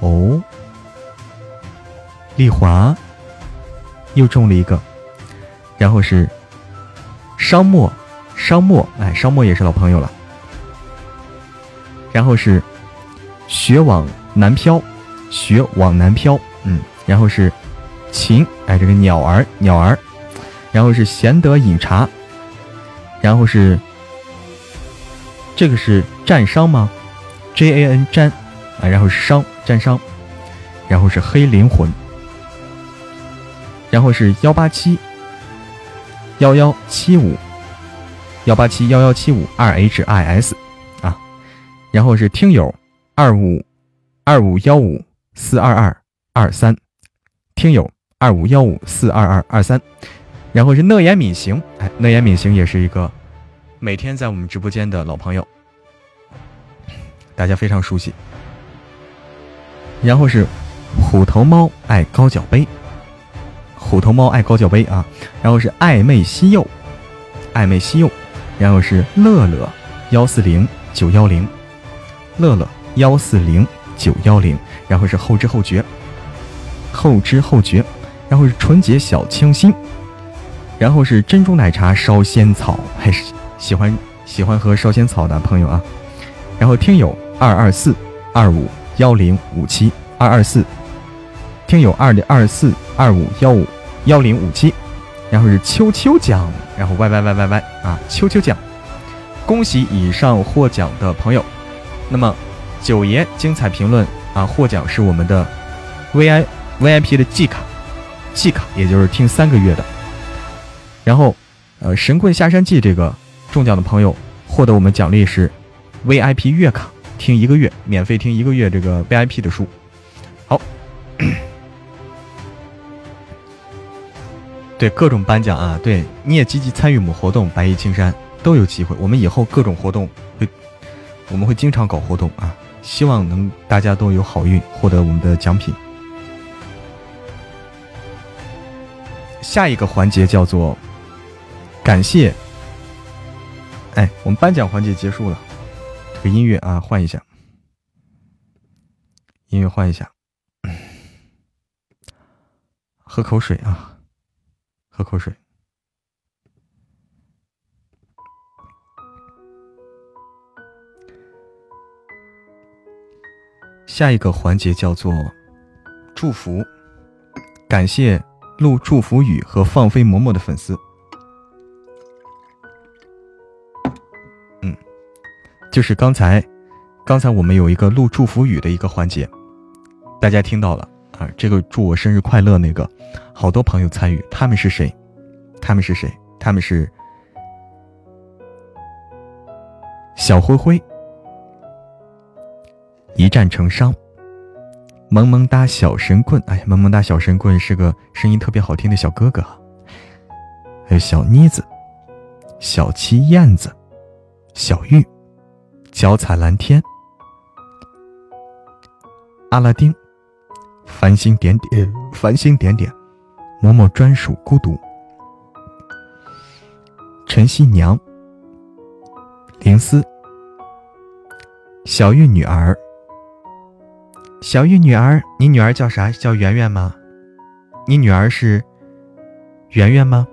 哦，丽华又中了一个。然后是商墨，商墨，哎，商墨也是老朋友了。然后是雪往南飘，雪往南飘，嗯。然后是秦，哎，这个鸟儿，鸟儿。然后是贤德饮茶。然后是这个是战伤吗？J A N 战啊，然后是商战商，然后是黑灵魂，然后是幺八七幺幺七五幺八七幺幺七五二 H I S 啊，然后是听友二五二五幺五四二二二三，听友二五幺五四二二二三，然后是乐言敏行，哎，乐言敏行也是一个每天在我们直播间的老朋友。大家非常熟悉，然后是虎头猫爱高脚杯，虎头猫爱高脚杯啊，然后是暧昧西柚，暧昧西柚，然后是乐乐幺四零九幺零，乐乐幺四零九幺零，然后是后知后觉，后知后觉，然后是纯洁小清新，然后是珍珠奶茶烧仙草，还是喜欢喜欢喝烧仙草的朋友啊，然后听友。二二四二五幺零五七。二二四，听友二零二四二五幺五幺零五七，然后是秋秋奖，然后 Y Y Y Y Y 啊，秋秋奖，恭喜以上获奖的朋友。那么九爷精彩评论啊，获奖是我们的 V I V I P 的季卡，季卡也就是听三个月的。然后呃，神棍下山记这个中奖的朋友获得我们奖励是 V I P 月卡。听一个月，免费听一个月这个 VIP 的书，好，对各种颁奖啊，对你也积极参与我们活动，白衣青山都有机会。我们以后各种活动会，我们会经常搞活动啊，希望能大家都有好运，获得我们的奖品。下一个环节叫做感谢，哎，我们颁奖环节结束了。这个音乐啊，换一下，音乐换一下，喝口水啊，喝口水。下一个环节叫做祝福，感谢录祝福语和放飞嬷嬷的粉丝。嗯，就是刚才，刚才我们有一个录祝福语的一个环节，大家听到了啊？这个祝我生日快乐那个，好多朋友参与，他们是谁？他们是谁？他们是小灰灰。一战成伤，萌萌哒小神棍，哎呀，萌萌哒小神棍是个声音特别好听的小哥哥。还有小妮子、小七燕子、小玉、脚踩蓝天、阿拉丁、繁星点点、繁星点点、某某专属孤独、陈曦娘、灵思、小玉女儿。小玉女儿，你女儿叫啥？叫圆圆吗？你女儿是圆圆吗？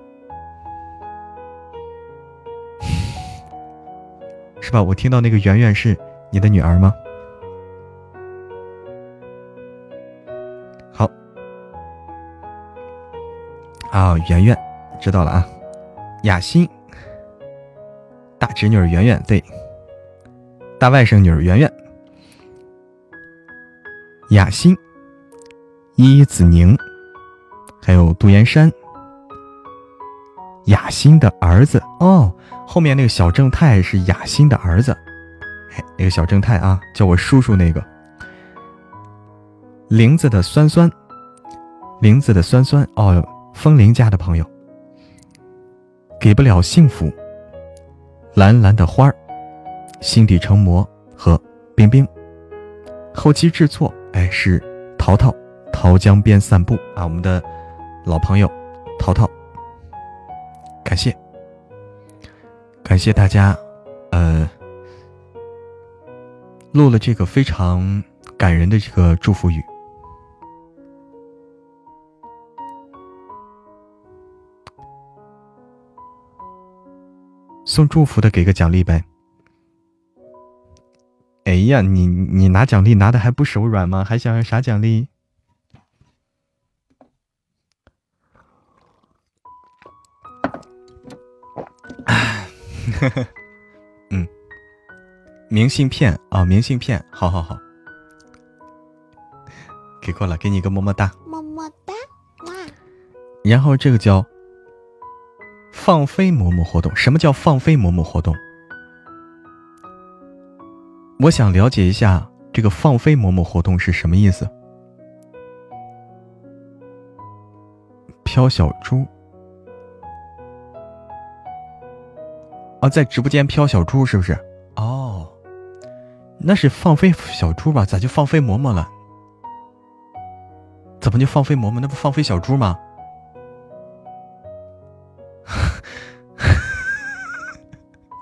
是吧？我听到那个圆圆是你的女儿吗？啊，圆圆，知道了啊。雅欣，大侄女圆圆，对，大外甥女圆圆。雅欣、伊子宁，还有杜岩山，雅欣的儿子哦。后面那个小正太是雅欣的儿子，那个小正太啊，叫我叔叔那个。林子的酸酸，林子的酸酸哦，风铃家的朋友，给不了幸福。蓝蓝的花儿，心底成魔和冰冰，后期制作。哎，是淘淘，桃江边散步啊，我们的老朋友淘淘，感谢，感谢大家，呃，录了这个非常感人的这个祝福语，送祝福的给个奖励呗。哎呀，你你拿奖励拿的还不手软吗？还想要啥奖励？嗯，明信片啊，明信片，好好好，给过了，给你个么么哒，么么哒，哇！然后这个叫放飞嬷嬷活动，什么叫放飞嬷嬷活动？我想了解一下这个放飞嬷嬷活动是什么意思？飘小猪啊，在直播间飘小猪是不是？哦，那是放飞小猪吧？咋就放飞嬷嬷了？怎么就放飞嬷嬷？那不放飞小猪吗？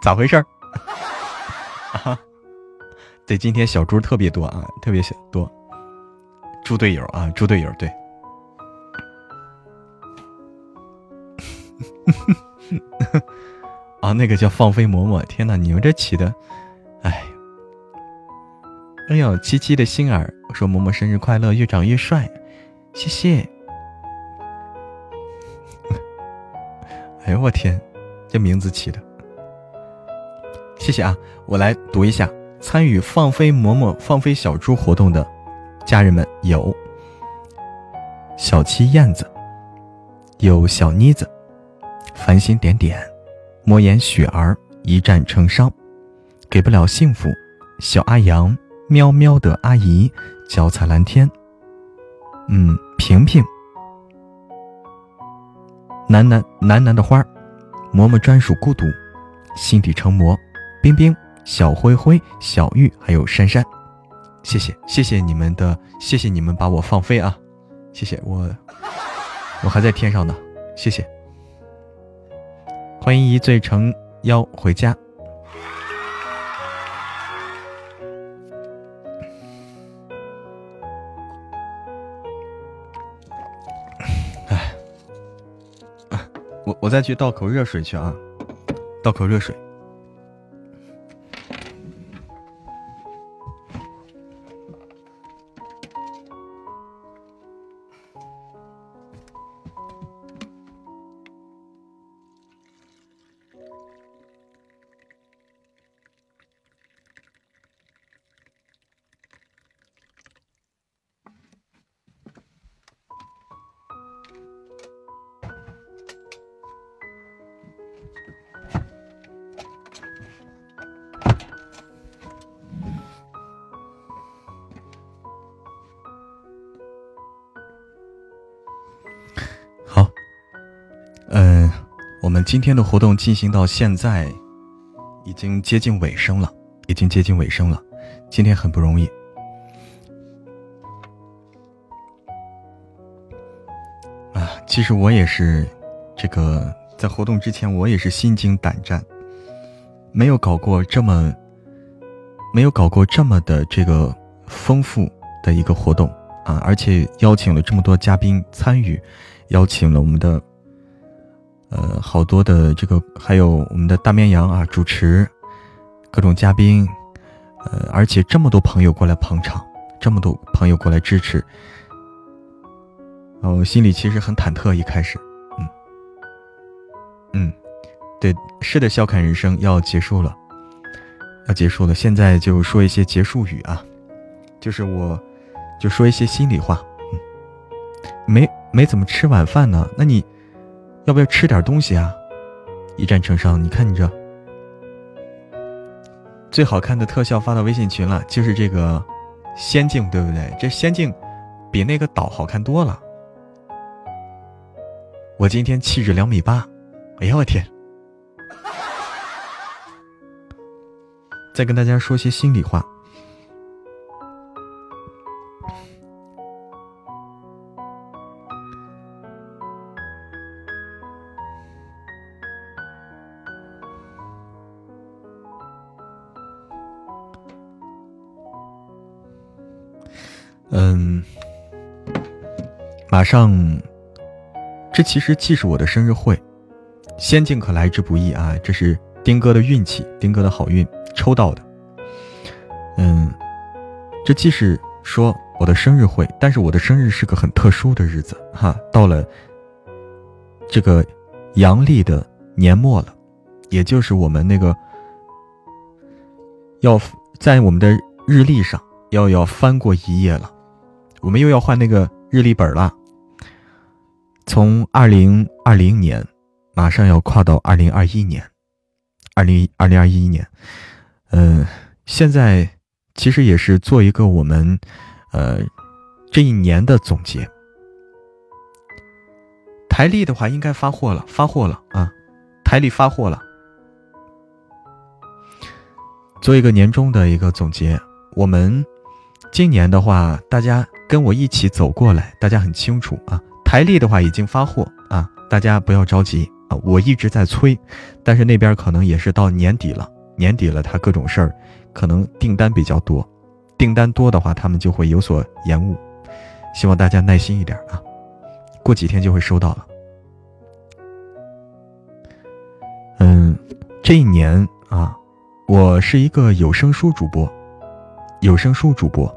咋回事儿？啊？对，今天小猪特别多啊，特别小多。猪队友啊，猪队友，对。啊，那个叫放飞嬷嬷，天哪，你们这起的，哎，哎呦，七七的心儿，说嬷嬷生日快乐，越长越帅，谢谢。哎呦我天，这名字起的，谢谢啊，我来读一下。参与放飞嬷嬷、放飞小猪活动的家人们有：小七燕子，有小妮子，繁星点点，魔眼雪儿，一战成伤，给不了幸福，小阿阳，喵喵的阿姨，脚踩蓝天，嗯，平平，楠楠楠楠的花，嬷嬷专属孤独，心底成魔，冰冰。小灰灰、小玉还有珊珊，谢谢谢谢你们的，谢谢你们把我放飞啊！谢谢我，我还在天上呢，谢谢。欢迎一醉成妖回家。哎，我我再去倒口热水去啊，倒口热水。今天的活动进行到现在，已经接近尾声了，已经接近尾声了。今天很不容易啊！其实我也是，这个在活动之前我也是心惊胆战，没有搞过这么，没有搞过这么的这个丰富的一个活动啊！而且邀请了这么多嘉宾参与，邀请了我们的。呃，好多的这个，还有我们的大绵羊啊，主持，各种嘉宾，呃，而且这么多朋友过来捧场，这么多朋友过来支持，我心里其实很忐忑。一开始，嗯，嗯，对，是的，笑看人生要结束了，要结束了，现在就说一些结束语啊，就是我，就说一些心里话，嗯，没没怎么吃晚饭呢，那你。要不要吃点东西啊？一战成伤，你看你这最好看的特效发到微信群了，就是这个仙境，对不对？这仙境比那个岛好看多了。我今天气质两米八，哎呀我天！再跟大家说些心里话。马上，这其实既是我的生日会，仙境可来之不易啊！这是丁哥的运气，丁哥的好运抽到的。嗯，这既是说我的生日会，但是我的生日是个很特殊的日子哈，到了这个阳历的年末了，也就是我们那个要在我们的日历上要要翻过一页了。我们又要换那个日历本了，从二零二零年马上要跨到二零二一年，二零二零二一年，嗯，现在其实也是做一个我们呃这一年的总结。台历的话应该发货了，发货了啊，台历发货了，做一个年终的一个总结。我们今年的话，大家。跟我一起走过来，大家很清楚啊。台历的话已经发货啊，大家不要着急啊。我一直在催，但是那边可能也是到年底了，年底了，他各种事儿，可能订单比较多，订单多的话，他们就会有所延误。希望大家耐心一点啊，过几天就会收到了。嗯，这一年啊，我是一个有声书主播，有声书主播。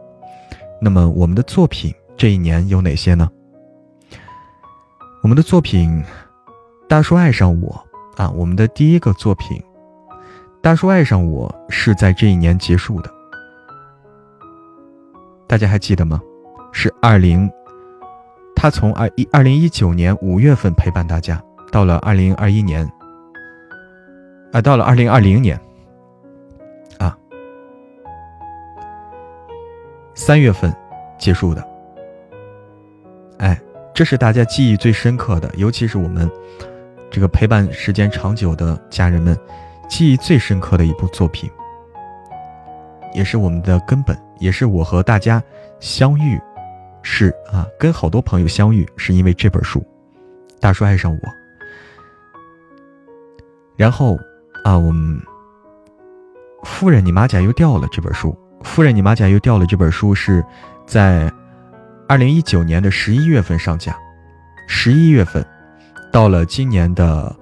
那么我们的作品这一年有哪些呢？我们的作品《大叔爱上我》啊，我们的第一个作品《大叔爱上我》是在这一年结束的，大家还记得吗？是二零，他从二一二零一九年五月份陪伴大家，到了二零二一年，啊，到了二零二零年。啊三月份结束的，哎，这是大家记忆最深刻的，尤其是我们这个陪伴时间长久的家人们，记忆最深刻的一部作品，也是我们的根本，也是我和大家相遇，是啊，跟好多朋友相遇是因为这本书，《大叔爱上我》，然后啊，我们夫人，你马甲又掉了这本书。夫人，你马甲又掉了。这本书是在二零一九年的十一月份上架，十一月份到了今年的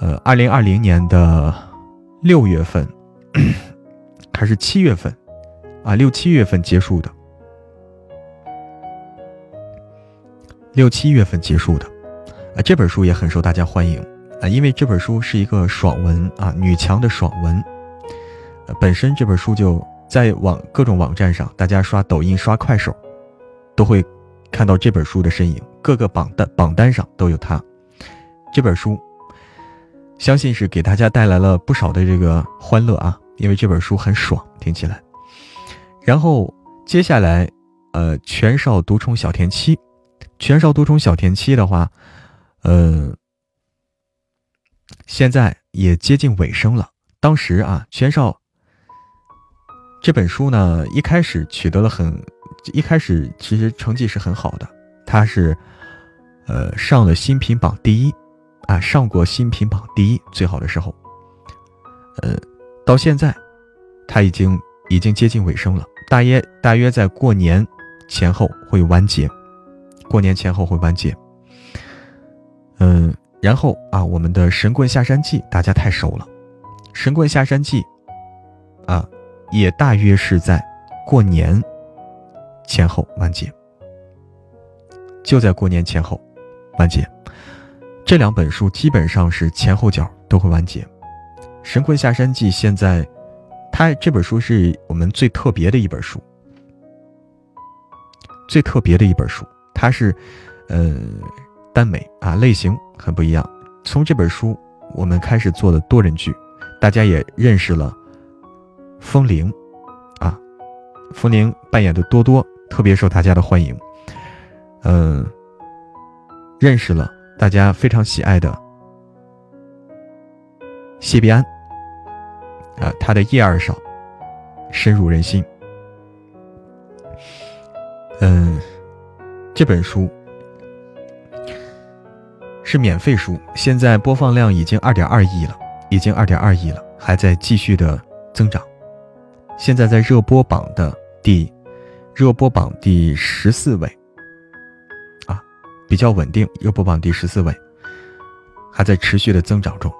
呃二零二零年的六月份 还是七月份啊？六七月份结束的，六七月份结束的啊。这本书也很受大家欢迎啊，因为这本书是一个爽文啊，女强的爽文。呃本身这本书就。在网各种网站上，大家刷抖音、刷快手，都会看到这本书的身影。各个榜单榜单上都有它。这本书，相信是给大家带来了不少的这个欢乐啊！因为这本书很爽，听起来。然后接下来，呃，全少独宠小田七，全少独宠小田七的话，呃，现在也接近尾声了。当时啊，全少这本书呢，一开始取得了很，一开始其实成绩是很好的，他是呃上了新品榜第一，啊上过新品榜第一最好的时候，呃到现在，他已经已经接近尾声了，大约大约在过年前后会完结，过年前后会完结。嗯，然后啊，我们的《神棍下山记》大家太熟了，《神棍下山记》啊，也大约是在过年前后完结，就在过年前后完结。这两本书基本上是前后脚都会完结，《神棍下山记》现在，它这本书是我们最特别的一本书，最特别的一本书，它是，呃。耽美啊，类型很不一样。从这本书，我们开始做的多人剧，大家也认识了风铃啊，风铃扮演的多多特别受大家的欢迎。嗯，认识了大家非常喜爱的谢必安啊，他的叶二少深入人心。嗯，这本书。是免费书，现在播放量已经二点二亿了，已经二点二亿了，还在继续的增长。现在在热播榜的第，热播榜第十四位，啊，比较稳定，热播榜第十四位，还在持续的增长中。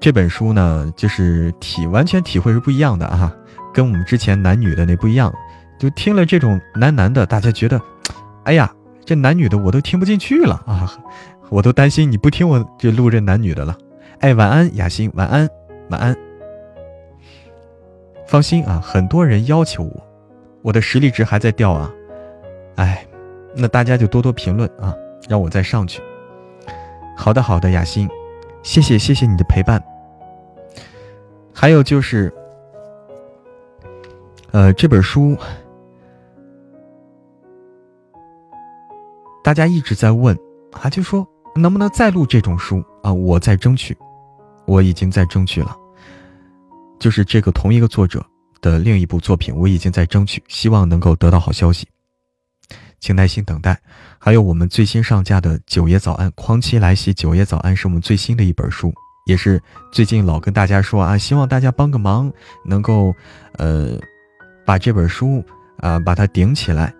这本书呢，就是体完全体会是不一样的啊，跟我们之前男女的那不一样，就听了这种男男的，大家觉得，哎呀。这男女的我都听不进去了啊！我都担心你不听我这录这男女的了。哎，晚安，雅欣，晚安，晚安。放心啊，很多人要求我，我的实力值还在掉啊。哎，那大家就多多评论啊，让我再上去。好的，好的，雅欣，谢谢，谢谢你的陪伴。还有就是，呃，这本书。大家一直在问啊，就说能不能再录这种书啊？我在争取，我已经在争取了。就是这个同一个作者的另一部作品，我已经在争取，希望能够得到好消息，请耐心等待。还有我们最新上架的《九爷早安》，狂妻来袭，《九爷早安》是我们最新的一本书，也是最近老跟大家说啊，希望大家帮个忙，能够呃把这本书啊把它顶起来，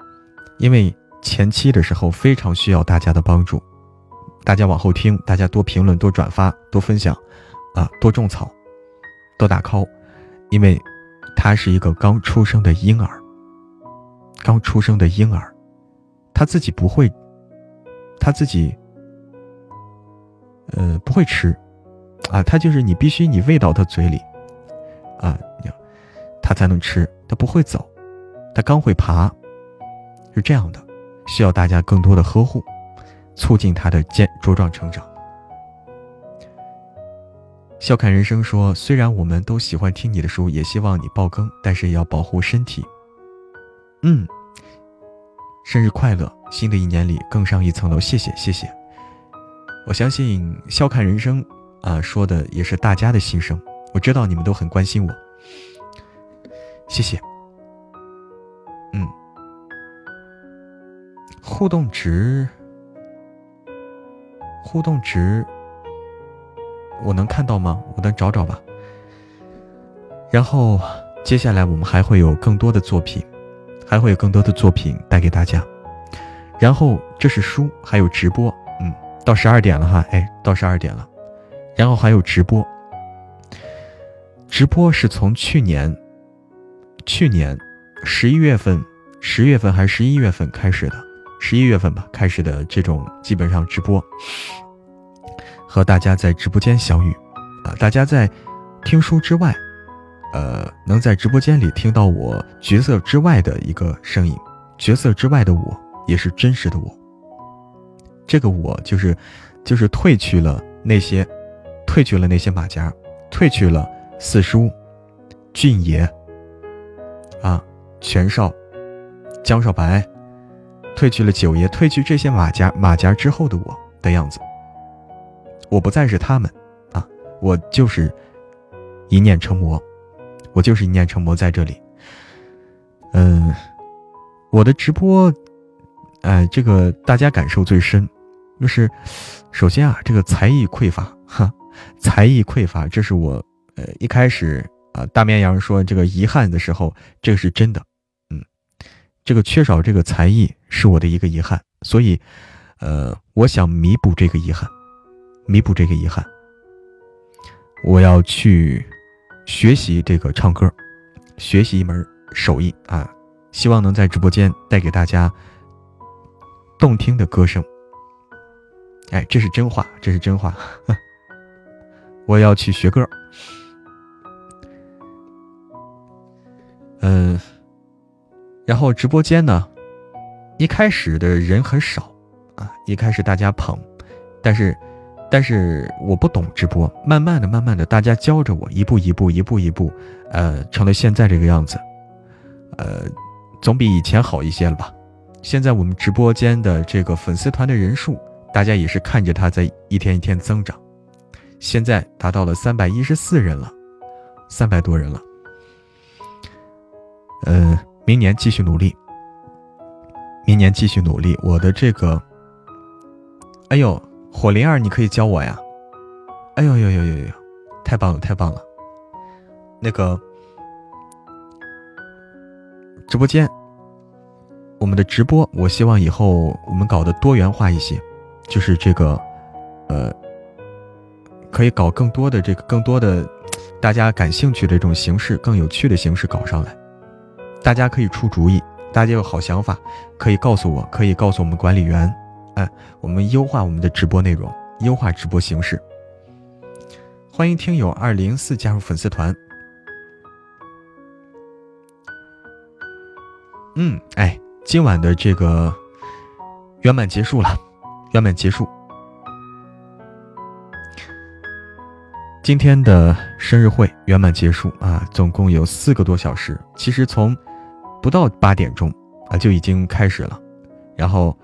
因为。前期的时候非常需要大家的帮助，大家往后听，大家多评论、多转发、多分享，啊，多种草，多打 call，因为他是一个刚出生的婴儿，刚出生的婴儿，他自己不会，他自己，呃，不会吃，啊，他就是你必须你喂到他嘴里，啊，他才能吃，他不会走，他刚会爬，是这样的。需要大家更多的呵护，促进他的健茁壮成长。笑看人生说：“虽然我们都喜欢听你的书，也希望你爆更，但是也要保护身体。”嗯，生日快乐！新的一年里更上一层楼，谢谢谢谢。我相信笑看人生啊说的也是大家的心声，我知道你们都很关心我，谢谢。嗯。互动值，互动值，我能看到吗？我能找找吧。然后接下来我们还会有更多的作品，还会有更多的作品带给大家。然后这是书，还有直播，嗯，到十二点了哈，哎，到十二点了。然后还有直播，直播是从去年，去年十一月份，十月份还是十一月份开始的。十一月份吧开始的这种基本上直播，和大家在直播间相遇，啊，大家在听书之外，呃，能在直播间里听到我角色之外的一个声音，角色之外的我也是真实的我。这个我就是，就是褪去了那些，褪去了那些马甲，褪去了四叔、俊爷，啊，全少、江少白。褪去了九爷，褪去这些马甲马甲之后的我的样子，我不再是他们，啊，我就是一念成魔，我就是一念成魔在这里。嗯，我的直播，哎，这个大家感受最深，就是首先啊，这个才艺匮乏，哈，才艺匮乏，这是我呃一开始啊大绵羊说这个遗憾的时候，这个是真的，嗯，这个缺少这个才艺是我的一个遗憾，所以呃，我想弥补这个遗憾。弥补这个遗憾，我要去学习这个唱歌，学习一门手艺啊！希望能在直播间带给大家动听的歌声。哎，这是真话，这是真话。我要去学歌。嗯，然后直播间呢，一开始的人很少啊，一开始大家捧，但是。但是我不懂直播，慢慢的、慢慢的，大家教着我，一步一步、一步一步，呃，成了现在这个样子，呃，总比以前好一些了吧？现在我们直播间的这个粉丝团的人数，大家也是看着它在一天一天增长，现在达到了三百一十四人了，三百多人了。呃，明年继续努力，明年继续努力，我的这个，哎呦。火灵儿，你可以教我呀！哎呦呦呦呦呦，太棒了，太棒了！那个直播间，我们的直播，我希望以后我们搞得多元化一些，就是这个，呃，可以搞更多的这个更多的大家感兴趣的这种形式，更有趣的形式搞上来。大家可以出主意，大家有好想法，可以告诉我，可以告诉我们管理员。哎，我们优化我们的直播内容，优化直播形式。欢迎听友二零四加入粉丝团。嗯，哎，今晚的这个圆满结束了，圆满结束。今天的生日会圆满结束啊，总共有四个多小时。其实从不到八点钟啊就已经开始了，然后。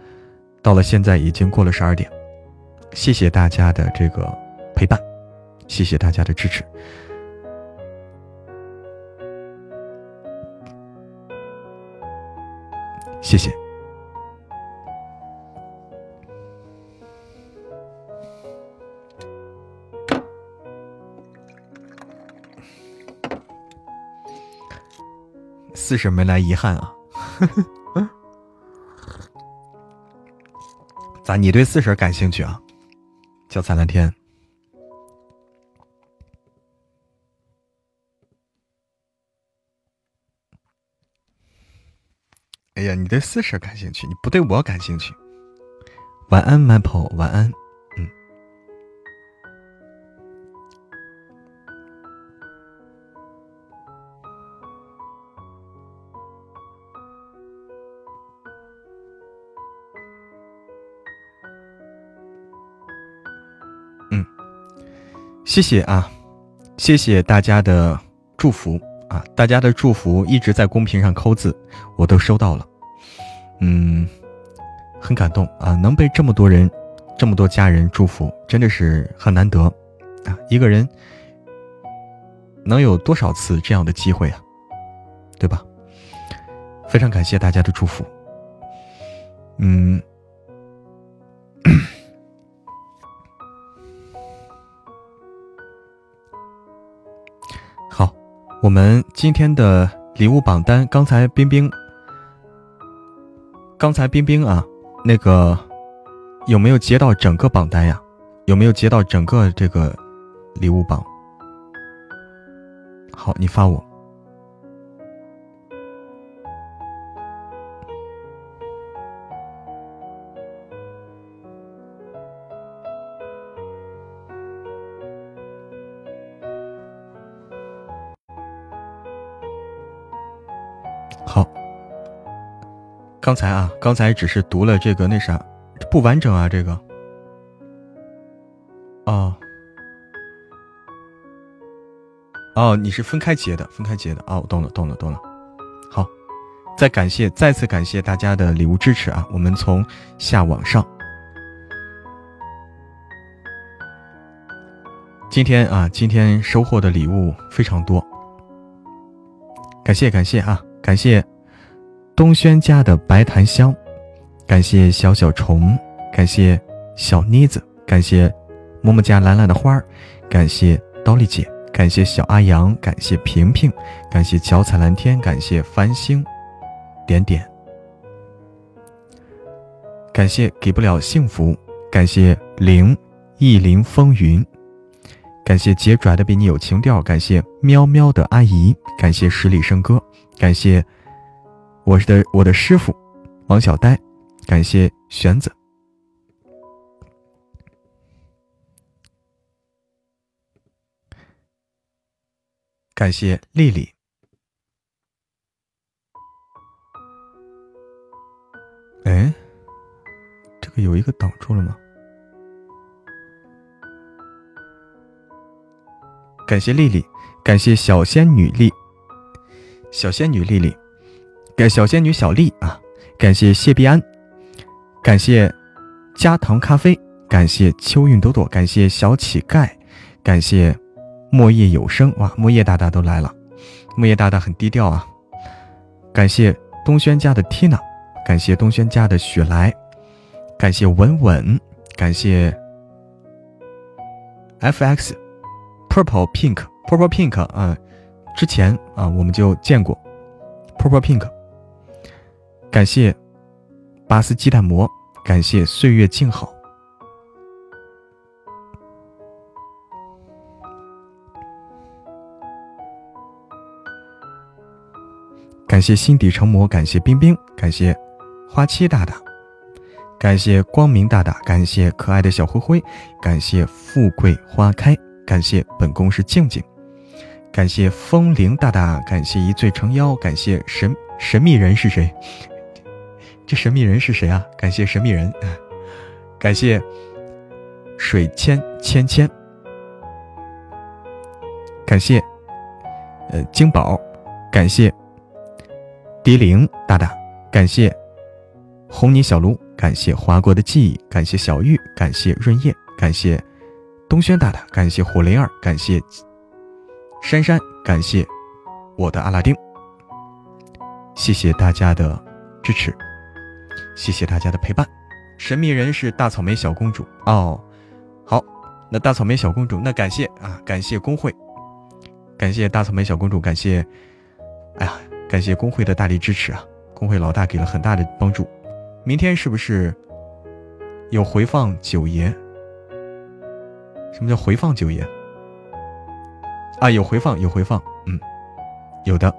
到了现在已经过了十二点，谢谢大家的这个陪伴，谢谢大家的支持，谢谢。四婶没来，遗憾啊。咋？你对四婶感兴趣啊？叫灿烂天。哎呀，你对四婶感兴趣，你不对我感兴趣。晚安，，Maple，，晚安。谢谢啊，谢谢大家的祝福啊！大家的祝福一直在公屏上扣字，我都收到了，嗯，很感动啊！能被这么多人、这么多家人祝福，真的是很难得啊！一个人能有多少次这样的机会啊？对吧？非常感谢大家的祝福，嗯。我们今天的礼物榜单，刚才冰冰，刚才冰冰啊，那个有没有接到整个榜单呀？有没有接到整个这个礼物榜？好，你发我。刚才啊，刚才只是读了这个那啥，不完整啊，这个。哦，哦，你是分开截的，分开截的哦，懂了，懂了，懂了。好，再感谢，再次感谢大家的礼物支持啊！我们从下往上，今天啊，今天收获的礼物非常多，感谢感谢啊，感谢东轩家的白檀香，感谢小小虫，感谢小妮子，感谢默默家蓝蓝的花儿，感谢刀丽姐，感谢小阿阳，感谢平平，感谢脚踩蓝天，感谢繁星点点，感谢给不了幸福，感谢灵意林风云。感谢杰拽的比你有情调，感谢喵喵的阿姨，感谢十里笙歌，感谢我是的我的师傅王小呆，感谢玄子，感谢丽丽。哎，这个有一个挡住了吗？感谢丽丽，感谢小仙女丽，小仙女丽丽，感小仙女小丽啊！感谢谢必安，感谢加糖咖啡，感谢秋韵朵朵，感谢小乞丐，感谢莫叶有声哇！莫叶大大都来了，莫叶大大很低调啊！感谢东轩家的 Tina，感谢东轩家的雪莱，感谢稳稳，感谢 FX。Purple Pink Purple Pink 啊，之前啊我们就见过 Purple Pink。感谢巴斯鸡蛋膜，感谢岁月静好，感谢心底成魔，感谢冰冰，感谢花期大大，感谢光明大大，感谢可爱的小灰灰，感谢富贵花开。感谢本宫是静静，感谢风铃大大，感谢一醉成妖，感谢神神秘人是谁？这神秘人是谁啊？感谢神秘人，感谢水千芊芊，感谢呃金宝，感谢迪玲大大，感谢红泥小炉，感谢划过的记忆，感谢小玉，感谢润叶，感谢。东轩大大，感谢火灵儿，感谢珊珊，感谢我的阿拉丁，谢谢大家的支持，谢谢大家的陪伴。神秘人是大草莓小公主哦，好，那大草莓小公主，那感谢啊，感谢工会，感谢大草莓小公主，感谢，哎呀，感谢工会的大力支持啊，工会老大给了很大的帮助。明天是不是有回放九爷？什么叫回放九爷？啊，有回放，有回放，嗯，有的。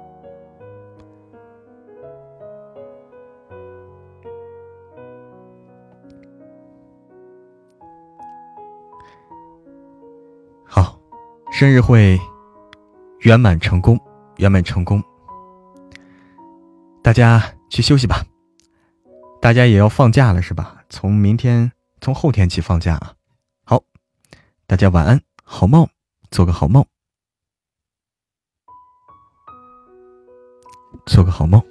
生日会圆满成功，圆满成功。大家去休息吧，大家也要放假了是吧？从明天，从后天起放假啊。好大家晚安，好梦，做个好梦，做个好梦，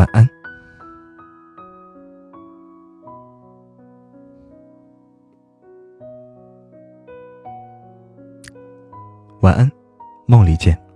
晚安。晚安，梦里见。